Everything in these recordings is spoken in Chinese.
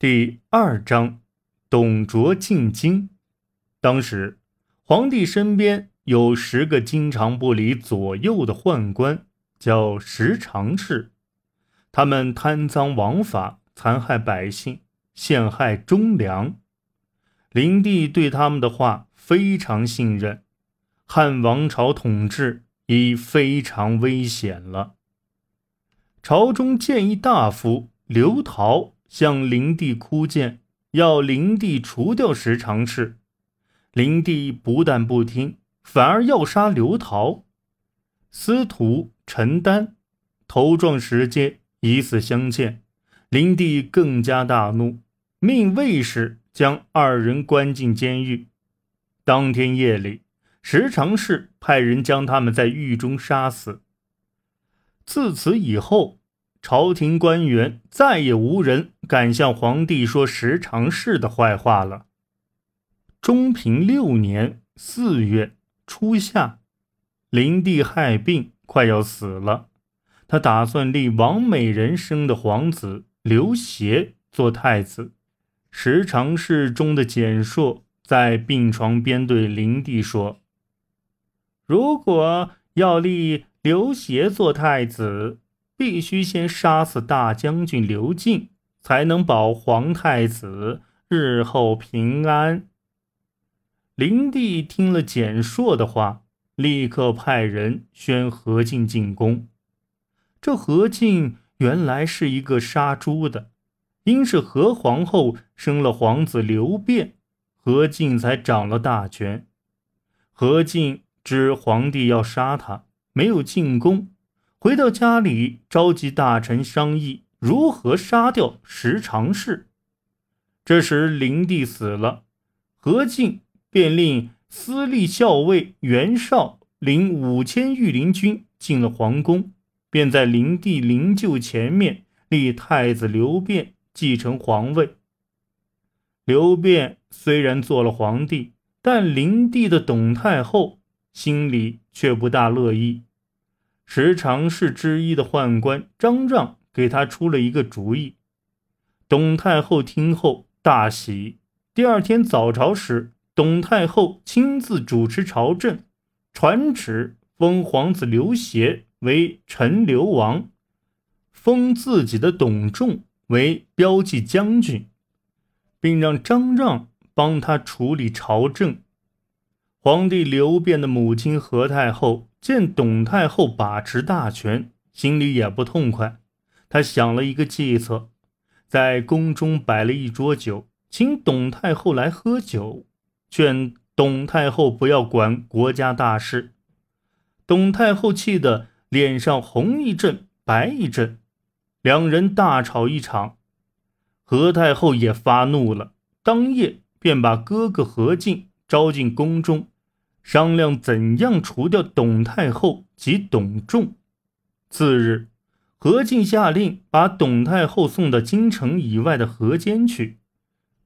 第二章，董卓进京。当时，皇帝身边有十个经常不离左右的宦官，叫十常侍。他们贪赃枉法，残害百姓，陷害忠良。灵帝对他们的话非常信任。汉王朝统治已非常危险了。朝中谏议大夫刘陶。向灵帝哭谏，要灵帝除掉十常侍。灵帝不但不听，反而要杀刘陶。司徒陈丹头撞石阶，以死相见。灵帝更加大怒，命卫士将二人关进监狱。当天夜里，石常侍派人将他们在狱中杀死。自此以后。朝廷官员再也无人敢向皇帝说十常侍的坏话了。中平六年四月初夏，灵帝害病，快要死了。他打算立王美人生的皇子刘协做太子。十常侍中的简硕在病床边对灵帝说：“如果要立刘协做太子。”必须先杀死大将军刘敬，才能保皇太子日后平安。灵帝听了简硕的话，立刻派人宣何进进宫。这何进原来是一个杀猪的，因是何皇后生了皇子刘辩，何进才掌了大权。何进知皇帝要杀他，没有进宫。回到家里，召集大臣商议如何杀掉十常侍。这时，灵帝死了，何进便令司隶校尉袁绍领五千御林军进了皇宫，便在灵帝灵柩前面立太子刘辩继承皇位。刘辩虽然做了皇帝，但灵帝的董太后心里却不大乐意。十常侍之一的宦官张让给他出了一个主意。董太后听后大喜。第二天早朝时，董太后亲自主持朝政，传旨封皇子刘协为陈留王，封自己的董仲为骠骑将军，并让张让帮他处理朝政。皇帝刘辩的母亲何太后。见董太后把持大权，心里也不痛快。他想了一个计策，在宫中摆了一桌酒，请董太后来喝酒，劝董太后不要管国家大事。董太后气得脸上红一阵白一阵，两人大吵一场。何太后也发怒了，当夜便把哥哥何进招进宫中。商量怎样除掉董太后及董仲。次日，何进下令把董太后送到京城以外的河间去。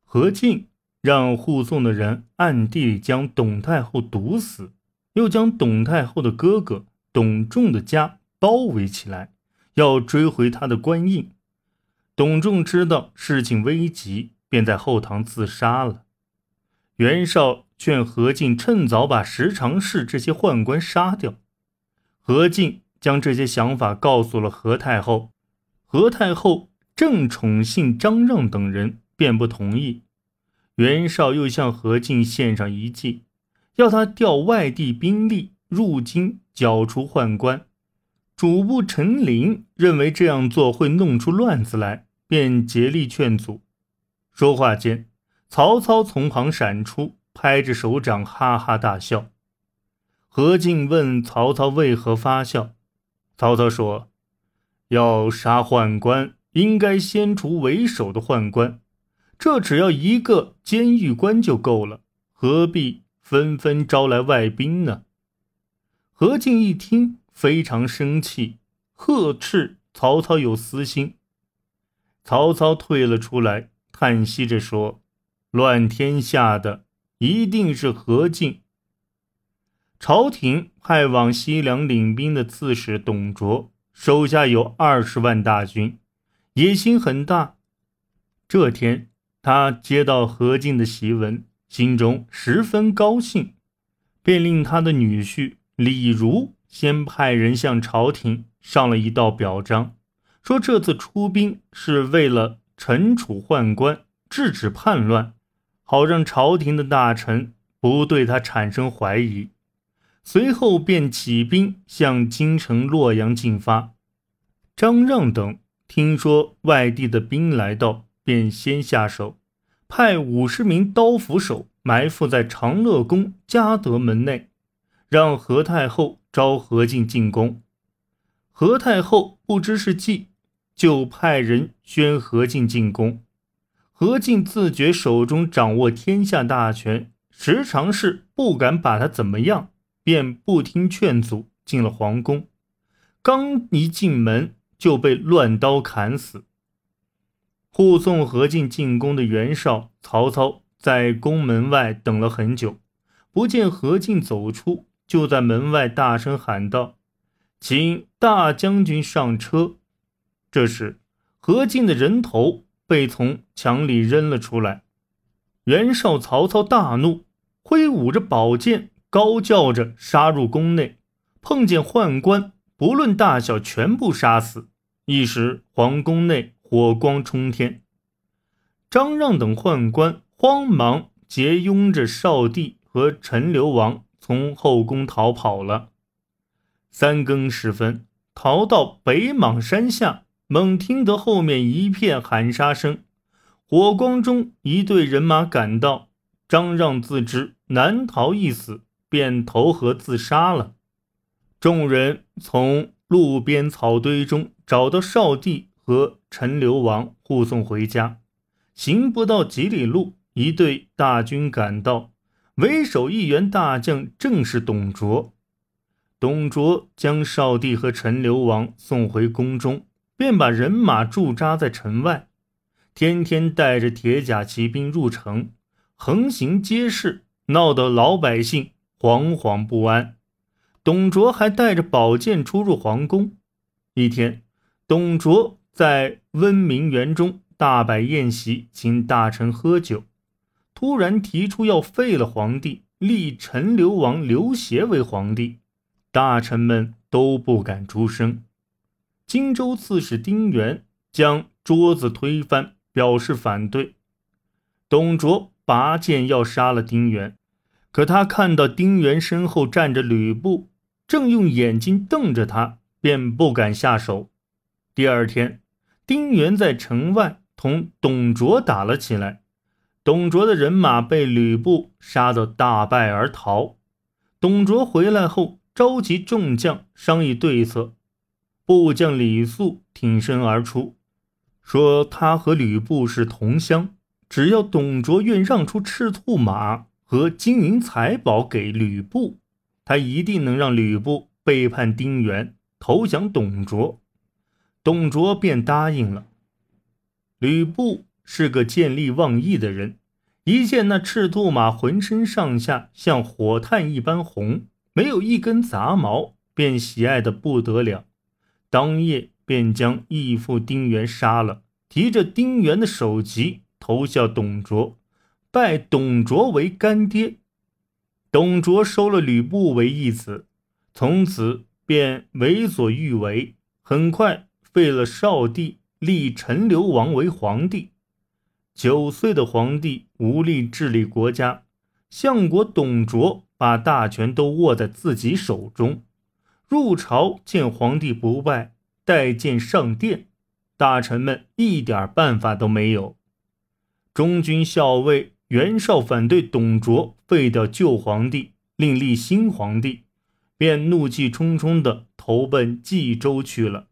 何进让护送的人暗地里将董太后毒死，又将董太后的哥哥董仲的家包围起来，要追回他的官印。董仲知道事情危急，便在后堂自杀了。袁绍。劝何进趁早把十常侍这些宦官杀掉。何进将这些想法告诉了何太后，何太后正宠信张让等人，便不同意。袁绍又向何进献上一计，要他调外地兵力入京剿除宦官。主簿陈琳认为这样做会弄出乱子来，便竭力劝阻。说话间，曹操从旁闪出。拍着手掌，哈哈大笑。何进问曹操为何发笑，曹操说：“要杀宦官，应该先除为首的宦官，这只要一个监狱官就够了，何必纷纷招来外宾呢？”何进一听，非常生气，呵斥曹操有私心。曹操退了出来，叹息着说：“乱天下的。”一定是何进。朝廷派往西凉领兵的刺史董卓，手下有二十万大军，野心很大。这天，他接到何进的檄文，心中十分高兴，便令他的女婿李儒先派人向朝廷上了一道表彰，说这次出兵是为了惩处宦官，制止叛乱，好让朝廷的大臣不对他产生怀疑。随后便起兵向京城洛阳进发。张让等听说外地的兵来到。便先下手，派五十名刀斧手埋伏在长乐宫嘉德门内，让何太后召何进进宫。何太后不知是计，就派人宣何进进宫。何进自觉手中掌握天下大权，时常是不敢把他怎么样，便不听劝阻进了皇宫。刚一进门，就被乱刀砍死。护送何进进宫的袁绍、曹操在宫门外等了很久，不见何进走出，就在门外大声喊道：“请大将军上车。”这时，何进的人头被从墙里扔了出来。袁绍、曹操大怒，挥舞着宝剑，高叫着杀入宫内，碰见宦官，不论大小，全部杀死。一时，皇宫内。火光冲天，张让等宦官慌忙结拥着少帝和陈留王从后宫逃跑了。三更时分，逃到北莽山下，猛听得后面一片喊杀声，火光中一队人马赶到，张让自知难逃一死，便投河自杀了。众人从路边草堆中找到少帝。和陈留王护送回家，行不到几里路，一队大军赶到，为首一员大将正是董卓。董卓将少帝和陈留王送回宫中，便把人马驻扎在城外，天天带着铁甲骑兵入城，横行街市，闹得老百姓惶惶不安。董卓还带着宝剑出入皇宫。一天，董卓。在温明园中大摆宴席，请大臣喝酒。突然提出要废了皇帝，立陈留王刘协为皇帝，大臣们都不敢出声。荆州刺史丁原将桌子推翻，表示反对。董卓拔剑要杀了丁原，可他看到丁原身后站着吕布，正用眼睛瞪着他，便不敢下手。第二天。丁原在城外同董卓打了起来，董卓的人马被吕布杀得大败而逃。董卓回来后，召集众将商议对策。部将李肃挺身而出，说他和吕布是同乡，只要董卓愿让出赤兔马和金银财宝给吕布，他一定能让吕布背叛丁原，投降董卓。董卓便答应了。吕布是个见利忘义的人，一见那赤兔马浑身上下像火炭一般红，没有一根杂毛，便喜爱的不得了。当夜便将义父丁原杀了，提着丁原的首级投向董卓，拜董卓为干爹。董卓收了吕布为义子，从此便为所欲为，很快。废了少帝，立陈留王为皇帝。九岁的皇帝无力治理国家，相国董卓把大权都握在自己手中。入朝见皇帝不拜，带剑上殿，大臣们一点办法都没有。中军校尉袁绍反对董卓废掉旧皇帝，另立新皇帝，便怒气冲冲地投奔冀州去了。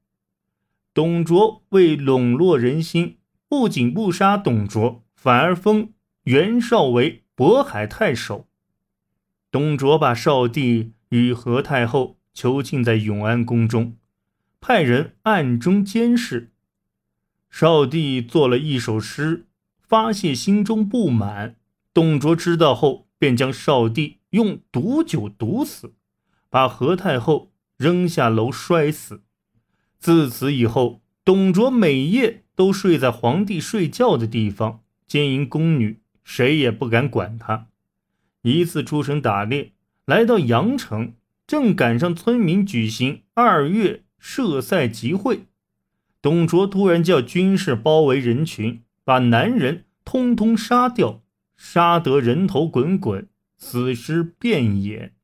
董卓为笼络人心，不仅不杀董卓，反而封袁绍为渤海太守。董卓把少帝与何太后囚禁在永安宫中，派人暗中监视。少帝做了一首诗，发泄心中不满。董卓知道后，便将少帝用毒酒毒死，把何太后扔下楼摔死。自此以后，董卓每夜都睡在皇帝睡觉的地方，奸淫宫女，谁也不敢管他。一次出城打猎，来到阳城，正赶上村民举行二月射赛集会，董卓突然叫军士包围人群，把男人通通杀掉，杀得人头滚滚，死尸遍野。